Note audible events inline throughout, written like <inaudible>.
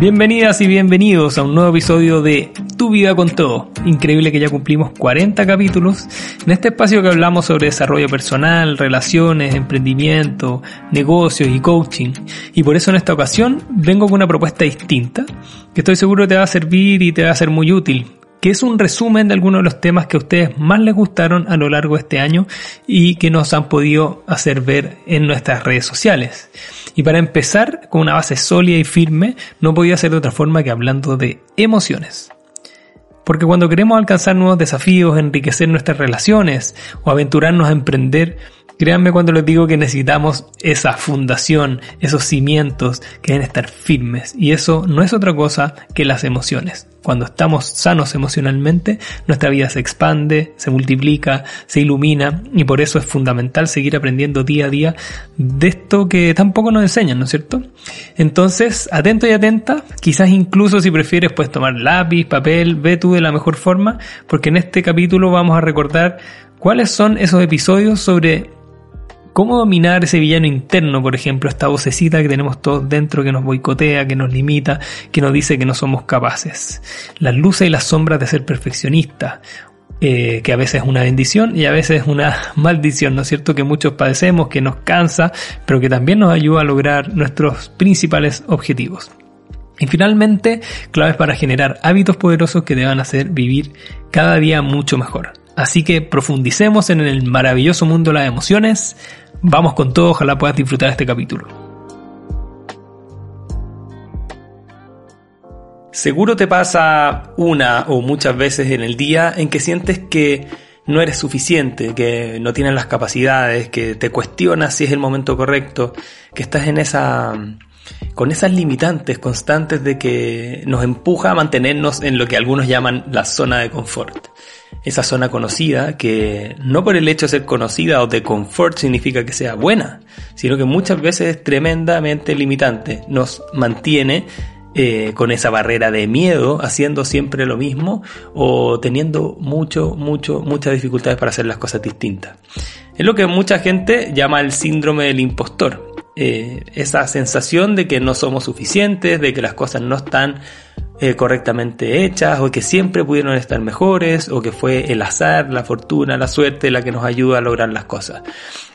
Bienvenidas y bienvenidos a un nuevo episodio de Tu vida con todo. Increíble que ya cumplimos 40 capítulos en este espacio que hablamos sobre desarrollo personal, relaciones, emprendimiento, negocios y coaching. Y por eso en esta ocasión vengo con una propuesta distinta que estoy seguro te va a servir y te va a ser muy útil que es un resumen de algunos de los temas que a ustedes más les gustaron a lo largo de este año y que nos han podido hacer ver en nuestras redes sociales. Y para empezar, con una base sólida y firme, no podía ser de otra forma que hablando de emociones. Porque cuando queremos alcanzar nuevos desafíos, enriquecer nuestras relaciones o aventurarnos a emprender, Créanme cuando les digo que necesitamos esa fundación, esos cimientos que deben estar firmes. Y eso no es otra cosa que las emociones. Cuando estamos sanos emocionalmente, nuestra vida se expande, se multiplica, se ilumina y por eso es fundamental seguir aprendiendo día a día de esto que tampoco nos enseñan, ¿no es cierto? Entonces, atento y atenta, quizás incluso si prefieres puedes tomar lápiz, papel, ve tú de la mejor forma, porque en este capítulo vamos a recordar cuáles son esos episodios sobre ¿Cómo dominar ese villano interno, por ejemplo, esta vocecita que tenemos todos dentro que nos boicotea, que nos limita, que nos dice que no somos capaces? Las luces y las sombras de ser perfeccionista, eh, que a veces es una bendición y a veces es una <laughs> maldición, ¿no es cierto? Que muchos padecemos, que nos cansa, pero que también nos ayuda a lograr nuestros principales objetivos. Y finalmente, claves para generar hábitos poderosos que te van a hacer vivir cada día mucho mejor. Así que profundicemos en el maravilloso mundo de las emociones. Vamos con todo, ojalá puedas disfrutar este capítulo. Seguro te pasa una o muchas veces en el día en que sientes que no eres suficiente, que no tienes las capacidades, que te cuestionas si es el momento correcto, que estás en esa con esas limitantes constantes de que nos empuja a mantenernos en lo que algunos llaman la zona de confort esa zona conocida que no por el hecho de ser conocida o de confort significa que sea buena, sino que muchas veces es tremendamente limitante, nos mantiene eh, con esa barrera de miedo, haciendo siempre lo mismo o teniendo mucho, mucho, muchas dificultades para hacer las cosas distintas. Es lo que mucha gente llama el síndrome del impostor. Eh, esa sensación de que no somos suficientes, de que las cosas no están eh, correctamente hechas o que siempre pudieron estar mejores o que fue el azar, la fortuna, la suerte la que nos ayuda a lograr las cosas.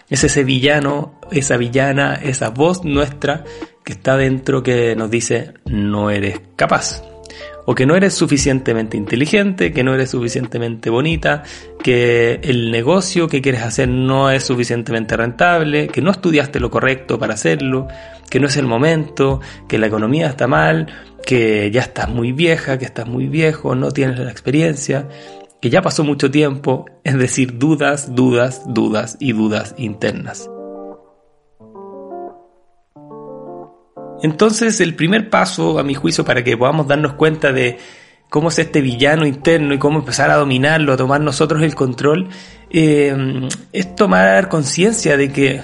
Es ese villano, esa villana, esa voz nuestra que está dentro que nos dice no eres capaz o que no eres suficientemente inteligente, que no eres suficientemente bonita, que el negocio que quieres hacer no es suficientemente rentable, que no estudiaste lo correcto para hacerlo, que no es el momento, que la economía está mal, que ya estás muy vieja, que estás muy viejo, no tienes la experiencia, que ya pasó mucho tiempo, es decir, dudas, dudas, dudas y dudas internas. Entonces el primer paso, a mi juicio, para que podamos darnos cuenta de cómo es este villano interno y cómo empezar a dominarlo, a tomar nosotros el control, eh, es tomar conciencia de que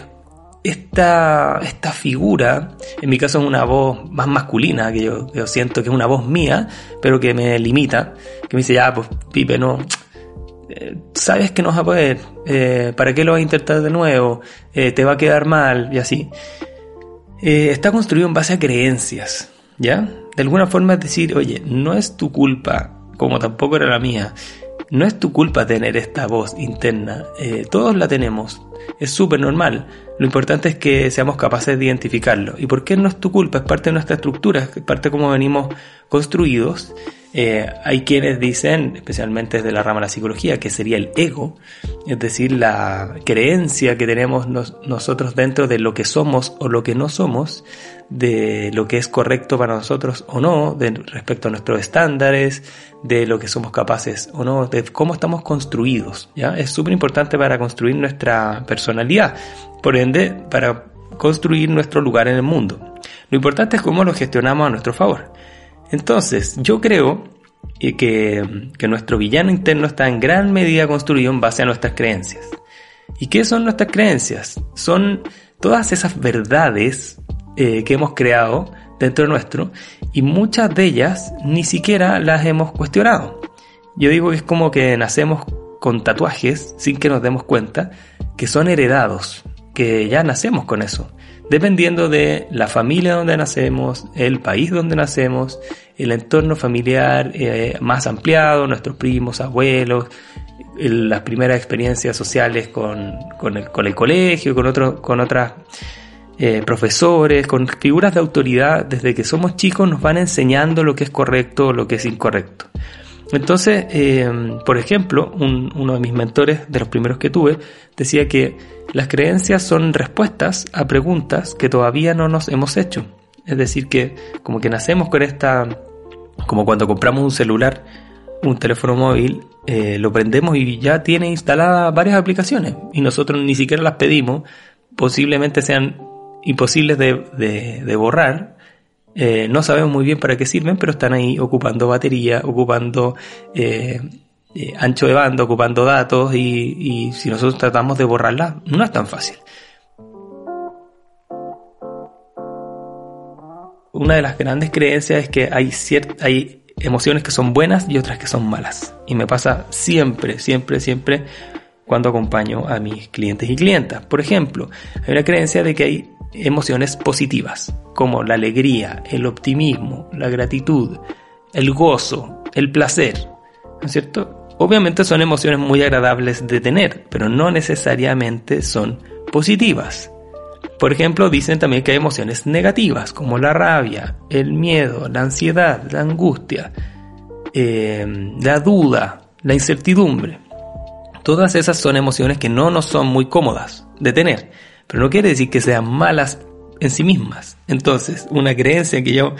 esta, esta figura, en mi caso es una voz más masculina, que yo, siento que es una voz mía, pero que me limita, que me dice, ya, pues Pipe, no, eh, sabes que no vas a poder, eh, ¿para qué lo vas a intentar de nuevo? te va a quedar mal y así. Eh, está construido en base a creencias, ¿ya? De alguna forma es decir, oye, no es tu culpa, como tampoco era la mía, no es tu culpa tener esta voz interna, eh, todos la tenemos, es súper normal. Lo importante es que seamos capaces de identificarlo. ¿Y por qué no es tu culpa? Es parte de nuestra estructura, es parte de cómo venimos construidos eh, hay quienes dicen, especialmente desde la rama de la psicología, que sería el ego, es decir, la creencia que tenemos nosotros dentro de lo que somos o lo que no somos, de lo que es correcto para nosotros o no, de, respecto a nuestros estándares, de lo que somos capaces o no, de cómo estamos construidos. ¿ya? Es súper importante para construir nuestra personalidad, por ende, para construir nuestro lugar en el mundo. Lo importante es cómo lo gestionamos a nuestro favor. Entonces, yo creo eh, que, nuestro villano interno está en gran medida construido en base a nuestras creencias. ¿Y qué son nuestras creencias? Son todas esas verdades eh, que hemos creado dentro de nuestro y muchas de ellas ni siquiera las hemos cuestionado. Yo digo que es como que nacemos con tatuajes sin que nos demos cuenta que son heredados, que ya nacemos con eso. Dependiendo de la familia donde nacemos, el país donde nacemos, el entorno familiar eh, más ampliado, nuestros primos, abuelos, las primeras experiencias sociales con, el, colegio, con, con otras eh, profesores, con figuras de autoridad, desde que somos chicos nos van enseñando lo que es correcto o lo que es incorrecto. Entonces, eh, por ejemplo, uno de mis mentores, de los primeros que tuve, decía que las creencias son respuestas a preguntas que todavía no nos hemos hecho. Es decir, que como que nacemos con esta, como cuando compramos un celular, un teléfono móvil, eh, lo prendemos y ya tiene instaladas varias aplicaciones y nosotros ni siquiera las pedimos, posiblemente sean imposibles de, de borrar eh, no sabemos muy bien para qué sirven, pero están ahí ocupando batería, ocupando eh, eh, ancho de banda, ocupando datos y, si nosotros tratamos de borrarlas, no es tan fácil. Una de las grandes creencias es que hay, hay emociones que son buenas y otras que son malas. Y me pasa siempre, siempre, siempre cuando acompaño a mis clientes y clientas. Por ejemplo, hay una creencia de que hay emociones positivas, como la alegría, el optimismo, la gratitud, el gozo, el placer, ¿no es cierto? Obviamente son emociones muy agradables de tener, pero no necesariamente son positivas. Por ejemplo, dicen también que hay emociones negativas, como la rabia, el miedo, la ansiedad, la angustia, eh, la duda, la incertidumbre. Todas esas son emociones que no nos son muy cómodas de tener pero no quiere decir que sean malas en sí mismas. Entonces, una creencia que yo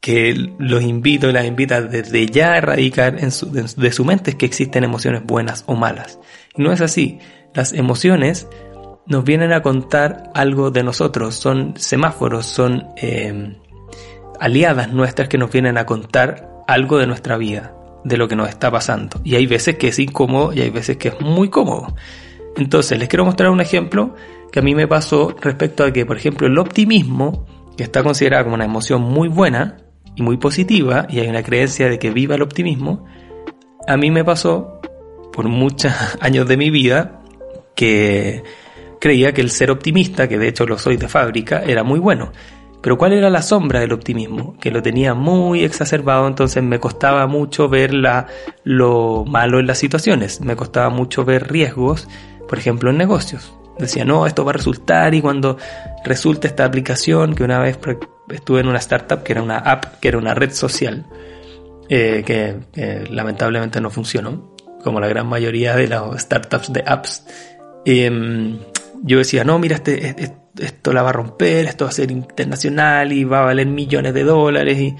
que los invito y las invita desde ya a erradicar de su mente es que existen emociones buenas o malas. Y no es así. Las emociones nos vienen a contar algo de nosotros, son semáforos, son eh, aliadas nuestras que nos vienen a contar algo de nuestra vida, de lo que nos está pasando. Y hay veces que es incómodo y hay veces que es muy cómodo. Entonces, les quiero mostrar un ejemplo que a mí me pasó respecto a que, por ejemplo, el optimismo, que está considerado como una emoción muy buena y muy positiva, y hay una creencia de que viva el optimismo, a mí me pasó por muchos <laughs> años de mi vida que creía que el ser optimista, que de hecho lo soy de fábrica, era muy bueno. Pero ¿cuál era la sombra del optimismo? Que lo tenía muy exacerbado, entonces me costaba mucho ver la, lo malo en las situaciones, me costaba mucho ver riesgos, por ejemplo, en negocios decía, no, esto va a resultar y cuando resulta esta aplicación, que una vez estuve en una startup que era una app, que era una red social, eh, que lamentablemente no funcionó, como la gran mayoría de las startups de apps. Em, yo decía, no, mira, este, esto la va a romper, esto va a ser internacional y va a valer millones de dólares y,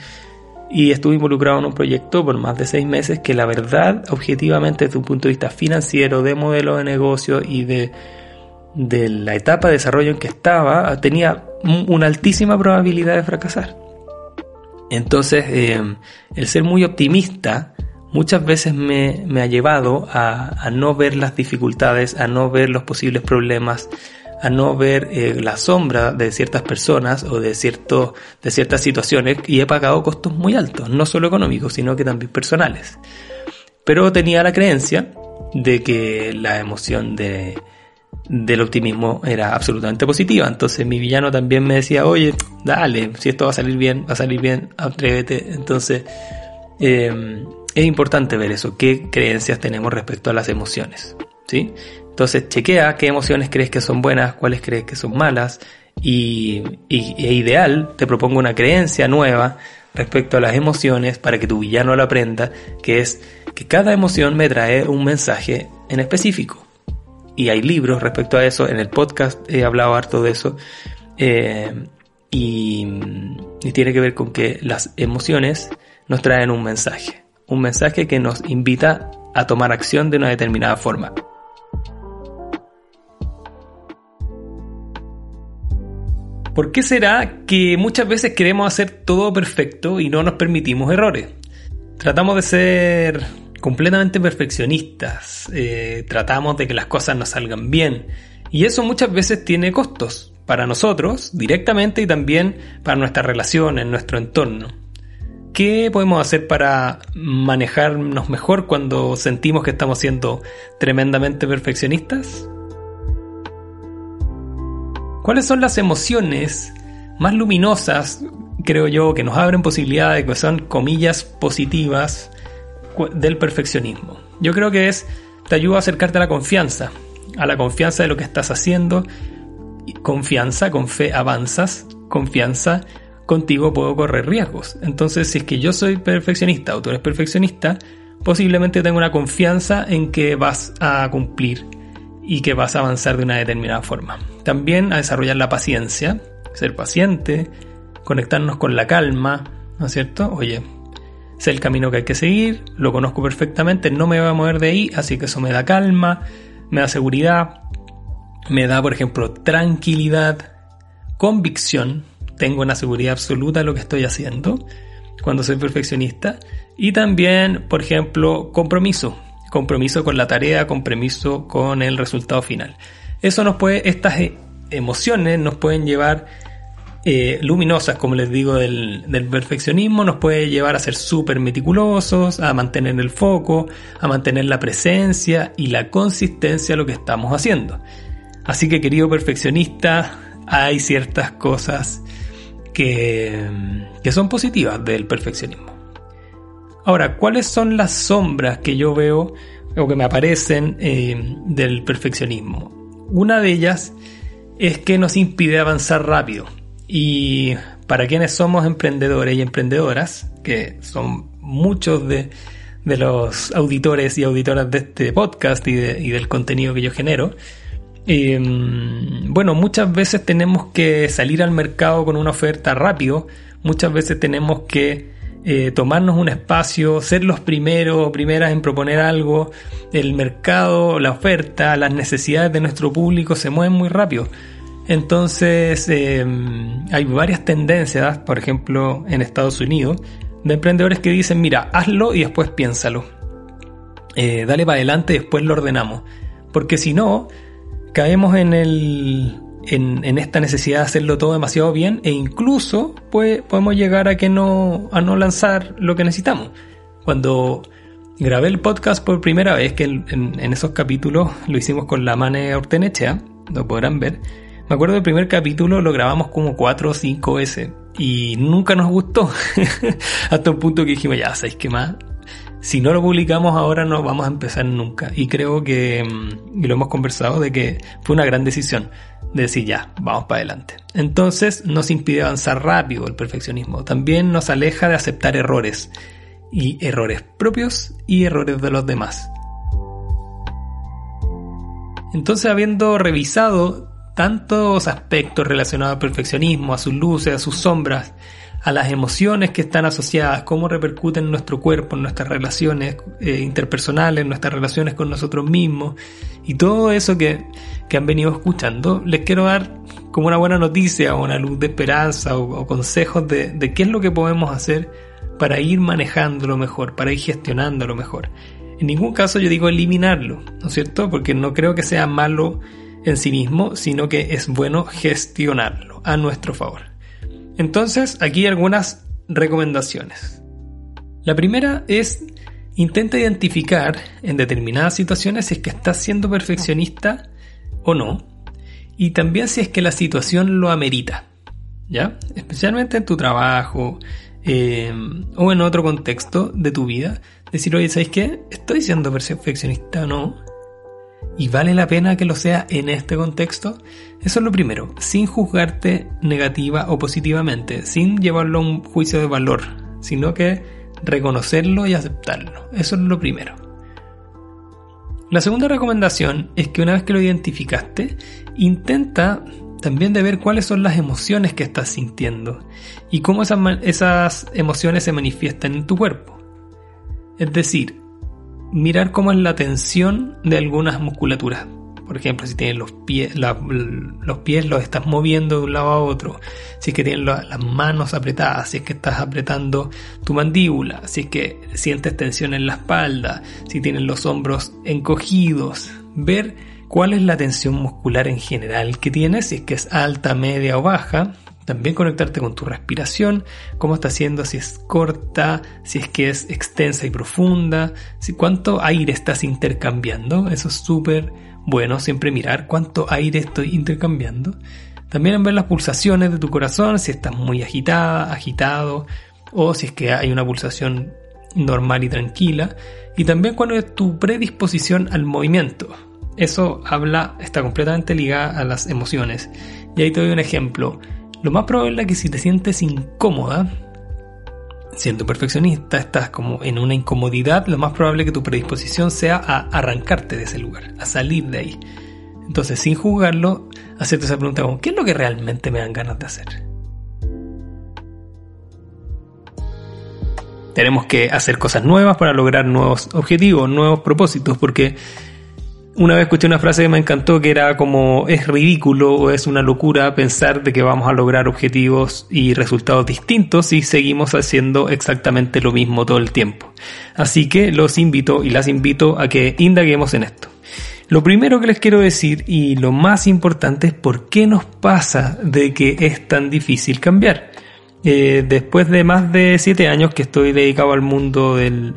y estuve involucrado en un proyecto por más de seis meses que la verdad, objetivamente desde un punto de vista financiero, de modelo de negocio y de de la etapa de desarrollo en que estaba tenía una altísima probabilidad de fracasar. Entonces, eh, el ser muy optimista muchas veces me, ha llevado a, no ver las dificultades, a no ver los posibles problemas, a no ver eh, la sombra de ciertas personas o de, de ciertas situaciones y he pagado costos muy altos, no solo económicos, sino que también personales. Pero tenía la creencia de que la emoción de, del optimismo era absolutamente positiva. Entonces mi villano también me decía, oye, dale, si esto va a salir bien, va a salir bien, atrévete. Entonces em, es importante ver eso, qué creencias tenemos respecto a las emociones. ¿sí? Entonces chequea qué emociones crees que son buenas, cuáles crees que son malas. Y, y e ideal, te propongo una creencia nueva respecto a las emociones para que tu villano lo aprenda, que es que cada emoción me trae un mensaje en específico y hay libros respecto a eso. En el podcast he hablado harto de eso. Eh, y, y, tiene que ver con que las emociones nos traen un mensaje. Un mensaje que nos invita a tomar acción de una determinada forma. ¿Por qué será que muchas veces queremos hacer todo perfecto y no nos permitimos errores? Tratamos de ser completamente perfeccionistas, eh, tratamos de que las cosas nos salgan bien y eso muchas veces tiene costos para nosotros directamente y también para nuestra relación en nuestro entorno. ¿Qué podemos hacer para manejarnos mejor cuando sentimos que estamos siendo tremendamente perfeccionistas? ¿Cuáles son las emociones más luminosas, creo yo, que nos abren posibilidades, que son comillas positivas del perfeccionismo? Yo creo que es, te ayuda a acercarte a la confianza, a la confianza de lo que estás haciendo. Confianza, con fe avanzas, confianza, contigo puedo correr riesgos. Entonces, si es que yo soy perfeccionista o tú eres perfeccionista, posiblemente tengo una confianza en que vas a cumplir y que vas a avanzar de una determinada forma. También a desarrollar la paciencia, ser paciente, conectarnos con la calma, ¿no es cierto? Oye, sé el camino que hay que seguir, lo conozco perfectamente, no me voy a mover de ahí, así que eso me da calma, me da seguridad, me da, por ejemplo, tranquilidad, convicción, tengo una seguridad absoluta de lo que estoy haciendo cuando soy perfeccionista y también, por ejemplo, compromiso, compromiso con la tarea, compromiso con el resultado final. Eso nos puede, estas e, emociones nos pueden llevar eh, luminosas, como les digo, del, del, perfeccionismo, nos puede llevar a ser súper meticulosos, a mantener el foco, a mantener la presencia y la consistencia de lo que estamos haciendo. Así que, querido perfeccionista, hay ciertas cosas que, que son positivas del perfeccionismo. Ahora, ¿cuáles son las sombras que yo veo o que me aparecen eh, del perfeccionismo? Una de ellas es que nos impide avanzar rápido. Y para quienes somos emprendedores y emprendedoras, que son muchos de, los auditores y auditoras de este podcast y, del contenido que yo genero, em, bueno, muchas veces tenemos que salir al mercado con una oferta rápido, muchas veces tenemos que eh, tomarnos un espacio, ser los primeros o primeras en proponer algo, el mercado, la oferta, las necesidades de nuestro público se mueven muy rápido. Entonces, em, hay varias tendencias, por ejemplo, en Estados Unidos, de emprendedores que dicen, mira, hazlo y después piénsalo. Eh, dale para adelante y después lo ordenamos. Porque si no, caemos en, el, en, esta necesidad de hacerlo todo demasiado bien e incluso pues, podemos llegar a, que no, a no lanzar lo que necesitamos. Cuando grabé el podcast por primera vez, que en, en esos capítulos lo hicimos con la Mane Ortenechea, lo podrán ver, me acuerdo del primer capítulo lo grabamos como 4 o 5 veces y nunca nos gustó. <laughs> Hasta un punto que dijimos, ya, ¿sabéis qué más? Si no lo publicamos ahora no vamos a empezar nunca. Y creo que, mm, y lo hemos conversado, de que fue una gran decisión de decir ya, vamos para adelante. Entonces nos impide avanzar rápido el perfeccionismo. También nos aleja de aceptar errores. Y errores propios y errores de los demás. Entonces habiendo revisado tantos aspectos relacionados al perfeccionismo, a sus luces, a sus sombras, a las emociones que están asociadas, cómo repercuten en nuestro cuerpo, en nuestras relaciones eh, interpersonales, en nuestras relaciones con nosotros mismos y todo eso que, han venido escuchando, les quiero dar como una buena noticia o una luz de esperanza o, consejos de, de, qué es lo que podemos hacer para ir manejándolo mejor, para ir gestionándolo mejor. En ningún caso yo digo eliminarlo, ¿no es cierto? Porque no creo que sea malo en sí mismo, sino que es bueno gestionarlo a nuestro favor. Entonces, aquí algunas recomendaciones. La primera es intenta identificar en determinadas situaciones si es que estás siendo perfeccionista o no, y también si es que la situación lo amerita, ¿ya? Especialmente en tu trabajo eh, o en otro contexto de tu vida, decir, oye, ¿sabes qué? ¿Estoy siendo perfeccionista o no? Y vale la pena que lo sea en este contexto? Eso es lo primero, sin juzgarte negativa o positivamente, sin llevarlo a un juicio de valor, sino que reconocerlo y aceptarlo. Eso es lo primero. La segunda recomendación es que una vez que lo identificaste, intenta también de ver cuáles son las emociones que estás sintiendo y cómo esas, esas emociones se manifiestan en tu cuerpo. Es decir, mirar cómo es la tensión de algunas musculaturas. Por ejemplo, si tienes los pies, los pies los estás moviendo de un lado a otro, si es que tienes las manos apretadas, si es que estás apretando tu mandíbula, si es que sientes tensión en la espalda, si tienes los hombros encogidos, ver cuál es la tensión muscular en general que tienes, si es que es alta, media o baja, también conectarte con tu respiración, cómo está haciendo, si es corta, si es que es extensa y profunda, si cuánto aire estás intercambiando, eso es súper bueno, siempre mirar cuánto aire estoy intercambiando. También ver las pulsaciones de tu corazón, si estás muy agitada, agitado, o si es que hay una pulsación normal y tranquila. Y también cuál es tu predisposición al movimiento. Eso habla, está completamente ligada a las emociones. Y ahí te doy un ejemplo. Lo más probable es que si te sientes incómoda, siendo perfeccionista, estás como en una incomodidad, lo más probable es que tu predisposición sea a arrancarte de ese lugar, a salir de ahí. Entonces, sin juzgarlo, hacerte esa pregunta como, ¿qué es lo que realmente me dan ganas de hacer? Tenemos que hacer cosas nuevas para lograr nuevos objetivos, nuevos propósitos, porque una vez escuché una frase que me encantó que era como es ridículo o es una locura pensar de que vamos a lograr objetivos y resultados distintos si seguimos haciendo exactamente lo mismo todo el tiempo. Así que los invito y las invito a que indaguemos en esto. Lo primero que les quiero decir y lo más importante es por qué nos pasa de que es tan difícil cambiar. Eh, después de más de siete años que estoy dedicado al mundo del,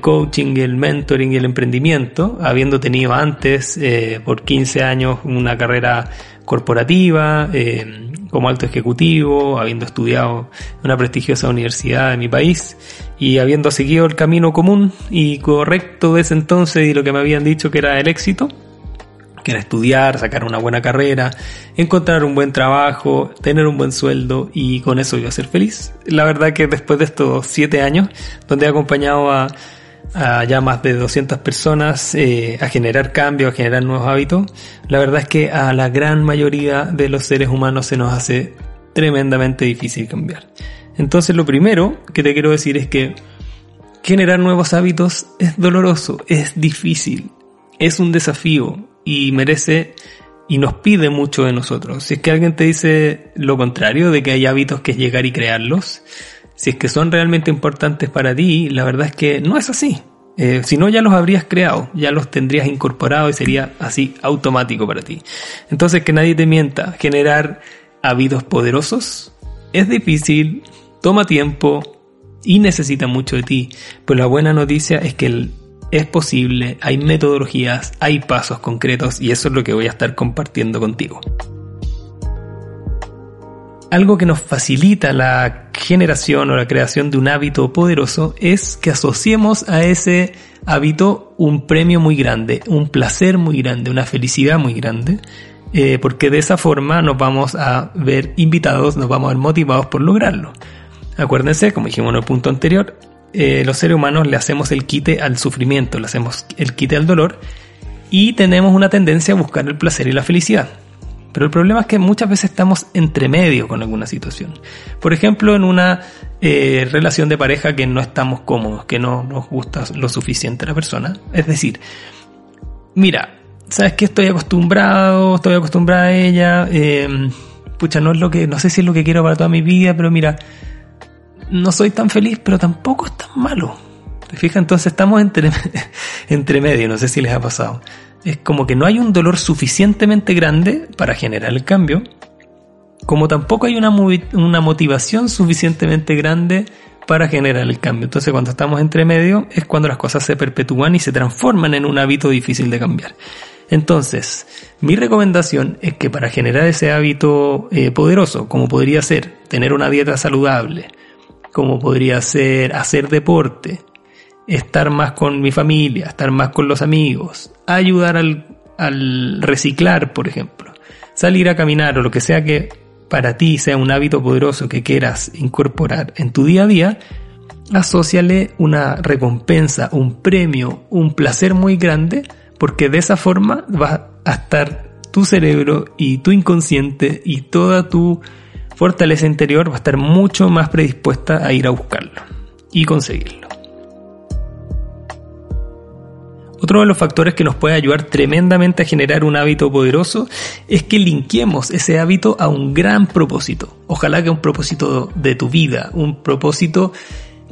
coaching, el mentoring y el emprendimiento, habiendo tenido antes eh, por 15 años una carrera corporativa eh, como alto ejecutivo, habiendo estudiado en una prestigiosa universidad de mi país y habiendo seguido el camino común y correcto de ese entonces y lo que me habían dicho que era el éxito, que era estudiar, sacar una buena carrera, encontrar un buen trabajo, tener un buen sueldo y con eso a ser feliz. La verdad que después de estos siete años, donde he acompañado a, ya más de 200 personas eh, a generar cambios, a generar nuevos hábitos, la verdad es que a la gran mayoría de los seres humanos se nos hace tremendamente difícil cambiar. Entonces lo primero que te quiero decir es que generar nuevos hábitos es doloroso, es difícil, es un desafío, y merece y nos pide mucho de nosotros. Si es que alguien te dice lo contrario, de que hay hábitos que es llegar y crearlos, si es que son realmente importantes para ti, la verdad es que no es así. Eh, si no, ya los habrías creado, ya los tendrías incorporado y sería así automático para ti. Entonces, que nadie te mienta, generar hábitos poderosos es difícil, toma tiempo y necesita mucho de ti. Pero la buena noticia es que el es posible, hay metodologías, hay pasos concretos y eso es lo que voy a estar compartiendo contigo. Algo que nos facilita la generación o la creación de un hábito poderoso es que asociemos a ese hábito un premio muy grande, un placer muy grande, una felicidad muy grande, eh, porque de esa forma nos vamos a ver invitados, nos vamos a ver motivados por lograrlo. Acuérdense, como dijimos en el punto anterior, eh, los seres humanos le hacemos el quite al sufrimiento, le hacemos el quite al dolor y tenemos una tendencia a buscar el placer y la felicidad. Pero el problema es que muchas veces estamos entre medio con alguna situación. Por ejemplo, en una eh, relación de pareja que no estamos cómodos, que no nos gusta lo suficiente a la persona. Es decir, mira, sabes que estoy acostumbrado, estoy acostumbrada a ella, eh, pucha, no es lo que, no sé si es lo que quiero para toda mi vida, pero mira, no soy tan feliz, pero tampoco es tan malo. ¿Te fijas? Entonces estamos entre, <laughs> entre medio, no sé si les ha pasado. Es como que no hay un dolor suficientemente grande para generar el cambio, como tampoco hay una, una motivación suficientemente grande para generar el cambio. Entonces cuando estamos entre medio es cuando las cosas se perpetúan y se transforman en un hábito difícil de cambiar. Entonces, mi recomendación es que para generar ese hábito eh, poderoso, como podría ser tener una dieta saludable, como podría ser hacer deporte, estar más con mi familia, estar más con los amigos, ayudar al, reciclar, por ejemplo, salir a caminar o lo que sea que para ti sea un hábito poderoso que quieras incorporar en tu día a día, asóciale una recompensa, un premio, un placer muy grande, porque de esa forma va a estar tu cerebro y tu inconsciente y toda tu fortaleza interior va a estar mucho más predispuesta a ir a buscarlo y conseguirlo. Otro de los factores que nos puede ayudar tremendamente a generar un hábito poderoso es que linquemos ese hábito a un gran propósito. Ojalá que un propósito de tu vida, un propósito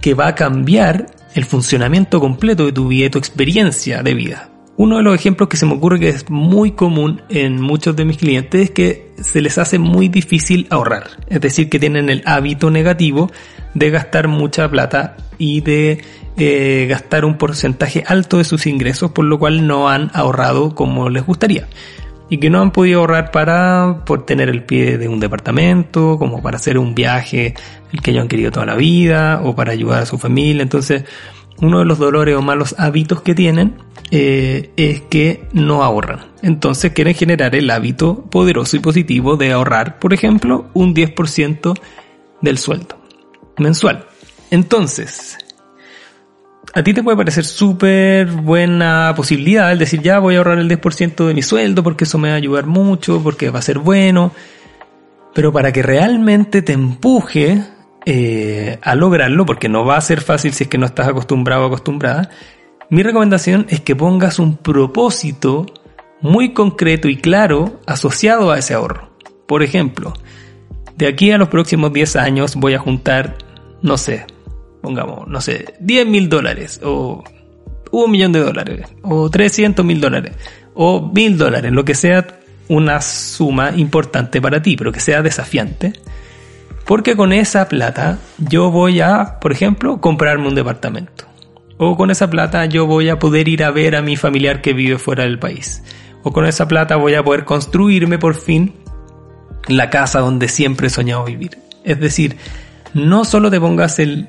que va a cambiar el funcionamiento completo de tu vida y tu experiencia de vida. Uno de los ejemplos que se me ocurre que es muy común en muchos de mis clientes es que se les hace muy difícil ahorrar. Es decir, que tienen el hábito negativo de gastar mucha plata y de eh, gastar un porcentaje alto de sus ingresos, por lo cual no han ahorrado como les gustaría. y que no han podido ahorrar para por tener el pie de un departamento, como para hacer un viaje el que ellos han querido toda la vida o para ayudar a su familia. Entonces, uno de los dolores o malos hábitos que tienen eh, es que no ahorran. Entonces quieren generar el hábito poderoso y positivo de ahorrar, por ejemplo, un 10% del sueldo mensual. Entonces, a ti te puede parecer súper buena posibilidad el decir ya voy a ahorrar el 10% de mi sueldo porque eso me va a ayudar mucho, porque va a ser bueno. Pero para que realmente te empuje eh, a lograrlo, porque no va a ser fácil si es que no estás acostumbrado o acostumbrada, mi recomendación es que pongas un propósito muy concreto y claro asociado a ese ahorro. Por ejemplo, de aquí a los próximos 10 años voy a juntar, no sé, pongamos, no sé, 10 mil dólares o un millón de dólares o 300 mil dólares o mil dólares, lo que sea una suma importante para ti, pero que sea desafiante. Porque con esa plata yo voy a, por ejemplo, comprarme un departamento. O con esa plata yo voy a poder ir a ver a mi familiar que vive fuera del país. O con esa plata voy a poder construirme por fin la casa donde siempre he soñado vivir. Es decir, no solo te pongas el,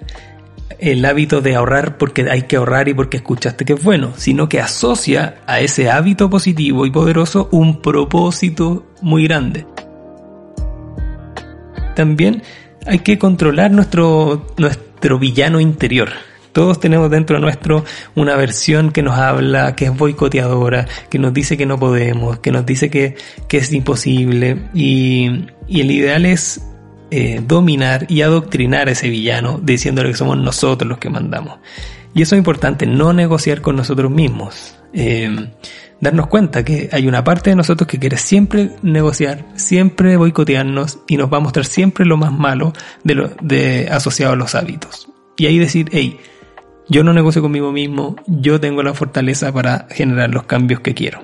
el hábito de ahorrar porque hay que ahorrar y porque escuchaste que es bueno, sino que asocia a ese hábito positivo y poderoso un propósito muy grande. También hay que controlar nuestro, nuestro villano interior. Todos tenemos dentro de nuestro una versión que nos habla, que es boicoteadora, que nos dice que no podemos, que nos dice que, es imposible. Y, el ideal es eh, dominar y adoctrinar a ese villano diciéndole que somos nosotros los que mandamos. Y eso es importante, no negociar con nosotros mismos. Eh, darnos cuenta que hay una parte de nosotros que quiere siempre negociar, siempre boicotearnos y nos va a mostrar siempre lo más malo de lo, de, asociado a los hábitos. Y ahí decir, hey, yo no negocio conmigo mismo, yo tengo la fortaleza para generar los cambios que quiero.